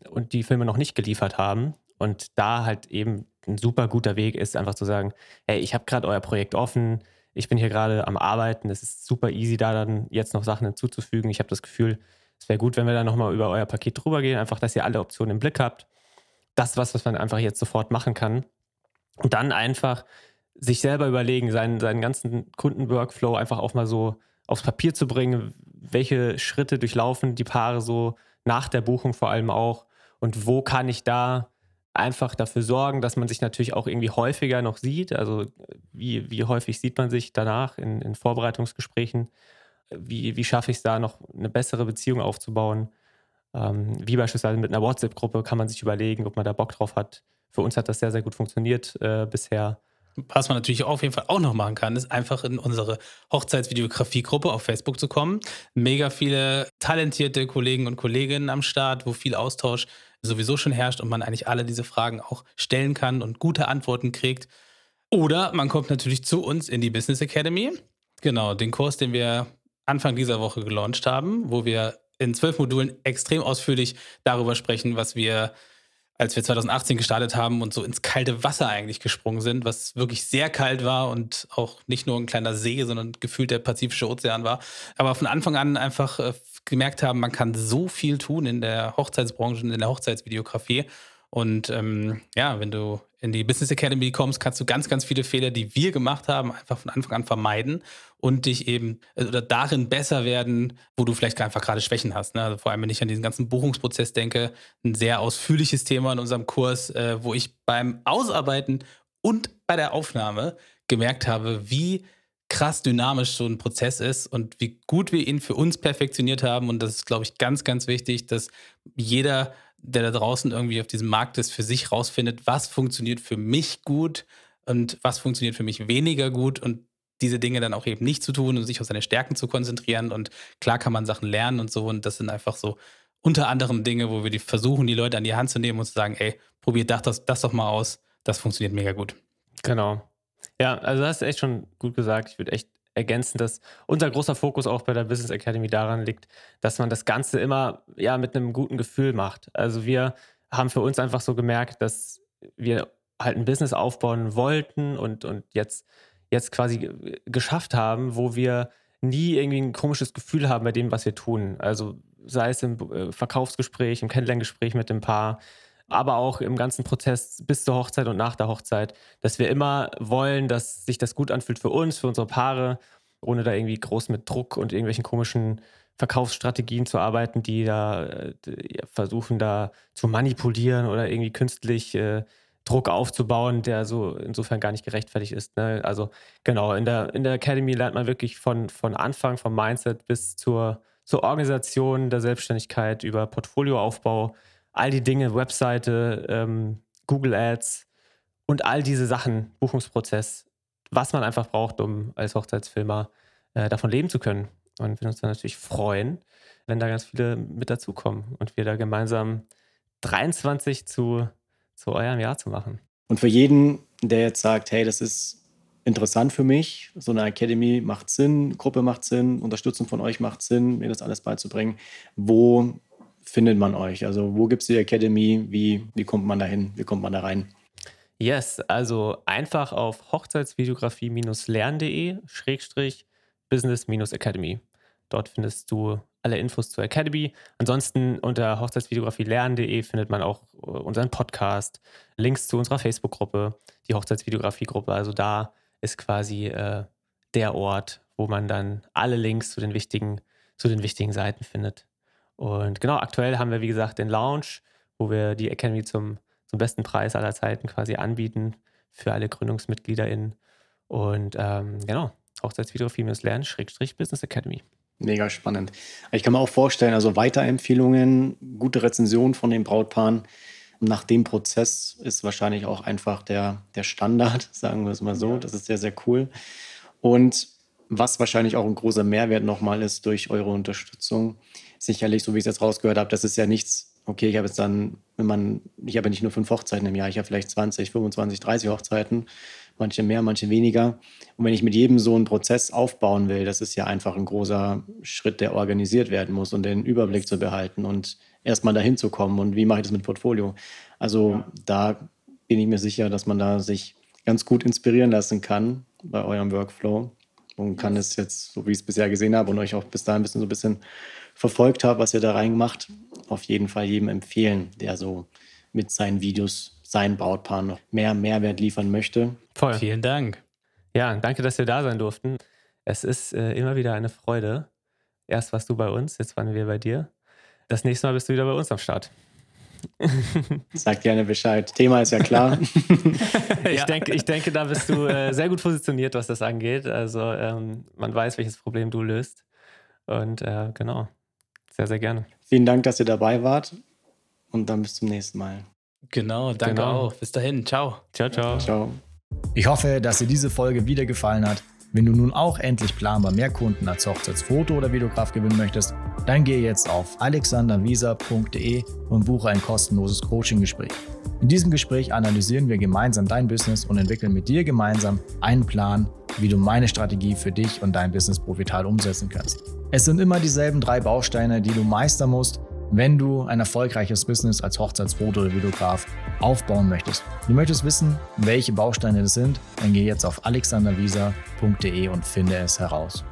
und die Filme noch nicht geliefert haben. Und da halt eben ein super guter Weg ist, einfach zu sagen, hey, ich habe gerade euer Projekt offen, ich bin hier gerade am Arbeiten. Es ist super easy, da dann jetzt noch Sachen hinzuzufügen. Ich habe das Gefühl, es wäre gut, wenn wir da nochmal über euer Paket drüber gehen, einfach, dass ihr alle Optionen im Blick habt. Das ist was, was man einfach jetzt sofort machen kann. Und dann einfach sich selber überlegen, seinen, seinen ganzen Kundenworkflow einfach auch mal so aufs Papier zu bringen, welche Schritte durchlaufen die Paare so nach der Buchung vor allem auch und wo kann ich da einfach dafür sorgen, dass man sich natürlich auch irgendwie häufiger noch sieht. Also wie, wie häufig sieht man sich danach in, in Vorbereitungsgesprächen? Wie, wie schaffe ich es da noch eine bessere Beziehung aufzubauen? Ähm, wie beispielsweise mit einer WhatsApp-Gruppe kann man sich überlegen, ob man da Bock drauf hat. Für uns hat das sehr, sehr gut funktioniert äh, bisher. Was man natürlich auf jeden Fall auch noch machen kann, ist einfach in unsere Hochzeitsvideografie-Gruppe auf Facebook zu kommen. Mega viele talentierte Kollegen und Kolleginnen am Start, wo viel Austausch sowieso schon herrscht und man eigentlich alle diese Fragen auch stellen kann und gute Antworten kriegt. Oder man kommt natürlich zu uns in die Business Academy. Genau, den Kurs, den wir Anfang dieser Woche gelauncht haben, wo wir in zwölf Modulen extrem ausführlich darüber sprechen, was wir, als wir 2018 gestartet haben und so ins kalte Wasser eigentlich gesprungen sind, was wirklich sehr kalt war und auch nicht nur ein kleiner See, sondern gefühlt der Pazifische Ozean war. Aber von Anfang an einfach äh, gemerkt haben, man kann so viel tun in der Hochzeitsbranche und in der Hochzeitsvideografie. Und ähm, ja, wenn du in die Business Academy kommst, kannst du ganz, ganz viele Fehler, die wir gemacht haben, einfach von Anfang an vermeiden und dich eben äh, oder darin besser werden, wo du vielleicht einfach gerade Schwächen hast. Ne? Also vor allem, wenn ich an diesen ganzen Buchungsprozess denke, ein sehr ausführliches Thema in unserem Kurs, äh, wo ich beim Ausarbeiten und bei der Aufnahme gemerkt habe, wie krass dynamisch so ein Prozess ist und wie gut wir ihn für uns perfektioniert haben. Und das ist, glaube ich, ganz, ganz wichtig, dass jeder, der da draußen irgendwie auf diesem Markt ist, für sich rausfindet, was funktioniert für mich gut und was funktioniert für mich weniger gut und diese Dinge dann auch eben nicht zu tun und sich auf seine Stärken zu konzentrieren. Und klar kann man Sachen lernen und so. Und das sind einfach so unter anderem Dinge, wo wir die versuchen, die Leute an die Hand zu nehmen und zu sagen, ey, probiert das, das doch mal aus. Das funktioniert mega gut. Genau. Ja, also hast du echt schon gut gesagt. Ich würde echt ergänzen, dass unser großer Fokus auch bei der Business Academy daran liegt, dass man das Ganze immer ja mit einem guten Gefühl macht. Also wir haben für uns einfach so gemerkt, dass wir halt ein Business aufbauen wollten und, und jetzt, jetzt quasi geschafft haben, wo wir nie irgendwie ein komisches Gefühl haben bei dem, was wir tun. Also sei es im äh, Verkaufsgespräch, im Kennenlerngespräch mit dem Paar, aber auch im ganzen Prozess bis zur Hochzeit und nach der Hochzeit, dass wir immer wollen, dass sich das gut anfühlt für uns, für unsere Paare, ohne da irgendwie groß mit Druck und irgendwelchen komischen Verkaufsstrategien zu arbeiten, die da äh, versuchen, da zu manipulieren oder irgendwie künstlich äh, Druck aufzubauen, der so insofern gar nicht gerechtfertigt ist. Ne? Also genau, in der, in der Academy lernt man wirklich von, von Anfang, vom Mindset bis zur, zur Organisation der Selbstständigkeit, über Portfolioaufbau, all die Dinge, Webseite, ähm, Google Ads und all diese Sachen, Buchungsprozess, was man einfach braucht, um als Hochzeitsfilmer äh, davon leben zu können. Und wir uns dann natürlich freuen, wenn da ganz viele mit dazukommen und wir da gemeinsam 23 zu, zu eurem Jahr zu machen. Und für jeden, der jetzt sagt, hey, das ist interessant für mich, so eine Academy macht Sinn, Gruppe macht Sinn, Unterstützung von euch macht Sinn, mir das alles beizubringen, wo findet man euch? Also wo gibt es die Academy? Wie, wie kommt man da hin? Wie kommt man da rein? Yes, also einfach auf hochzeitsvideografie-lernen.de Schrägstrich Business-Academy. Dort findest du alle Infos zur Academy. Ansonsten unter hochzeitsvideografie-lernen.de findet man auch äh, unseren Podcast, Links zu unserer Facebook-Gruppe, die Hochzeitsvideografie-Gruppe. Also da ist quasi äh, der Ort, wo man dann alle Links zu den wichtigen, zu den wichtigen Seiten findet. Und genau, aktuell haben wir, wie gesagt, den Lounge, wo wir die Academy zum, zum besten Preis aller Zeiten quasi anbieten für alle GründungsmitgliederInnen. Und ähm, genau, Hochzeitsvideografie-lernen, Schrägstrich Business Academy. Mega spannend. Ich kann mir auch vorstellen, also Weiterempfehlungen, gute Rezensionen von den Brautpaaren. Nach dem Prozess ist wahrscheinlich auch einfach der, der Standard, sagen wir es mal so. Das ist sehr, sehr cool. Und was wahrscheinlich auch ein großer Mehrwert nochmal ist durch eure Unterstützung, sicherlich, so wie ich es jetzt rausgehört habe, das ist ja nichts, okay, ich habe jetzt dann, wenn man, ich habe nicht nur fünf Hochzeiten im Jahr, ich habe vielleicht 20, 25, 30 Hochzeiten, manche mehr, manche weniger. Und wenn ich mit jedem so einen Prozess aufbauen will, das ist ja einfach ein großer Schritt, der organisiert werden muss und den Überblick zu behalten und erstmal dahin zu kommen. Und wie mache ich das mit Portfolio? Also da bin ich mir sicher, dass man da sich ganz gut inspirieren lassen kann bei eurem Workflow und kann es jetzt, so wie ich es bisher gesehen habe und euch auch bis dahin ein bisschen so ein bisschen verfolgt habe, was ihr da reingemacht, auf jeden Fall jedem empfehlen, der so mit seinen Videos seinen Brautpaar noch mehr Mehrwert liefern möchte. Voll. Vielen Dank. Ja, danke, dass wir da sein durften. Es ist äh, immer wieder eine Freude. Erst warst du bei uns, jetzt waren wir bei dir. Das nächste Mal bist du wieder bei uns am Start. Sag gerne Bescheid. Thema ist ja klar. ich, ja. denke, ich denke, da bist du äh, sehr gut positioniert, was das angeht. Also ähm, man weiß, welches Problem du löst. Und äh, genau, sehr, sehr gerne. Vielen Dank, dass ihr dabei wart. Und dann bis zum nächsten Mal. Genau, danke genau. auch. Bis dahin. Ciao. Ciao, ciao. Ciao. Ich hoffe, dass dir diese Folge wieder gefallen hat. Wenn du nun auch endlich planbar mehr Kunden als Hochzeitsfoto- oder Videograf gewinnen möchtest, dann gehe jetzt auf alexandervisa.de und buche ein kostenloses Coaching-Gespräch. In diesem Gespräch analysieren wir gemeinsam dein Business und entwickeln mit dir gemeinsam einen Plan, wie du meine Strategie für dich und dein Business profital umsetzen kannst. Es sind immer dieselben drei Bausteine, die du meistern musst, wenn du ein erfolgreiches Business als Hochzeitsfoto oder Videograf aufbauen möchtest. Du möchtest wissen, welche Bausteine das sind, dann geh jetzt auf alexandervisa.de und finde es heraus.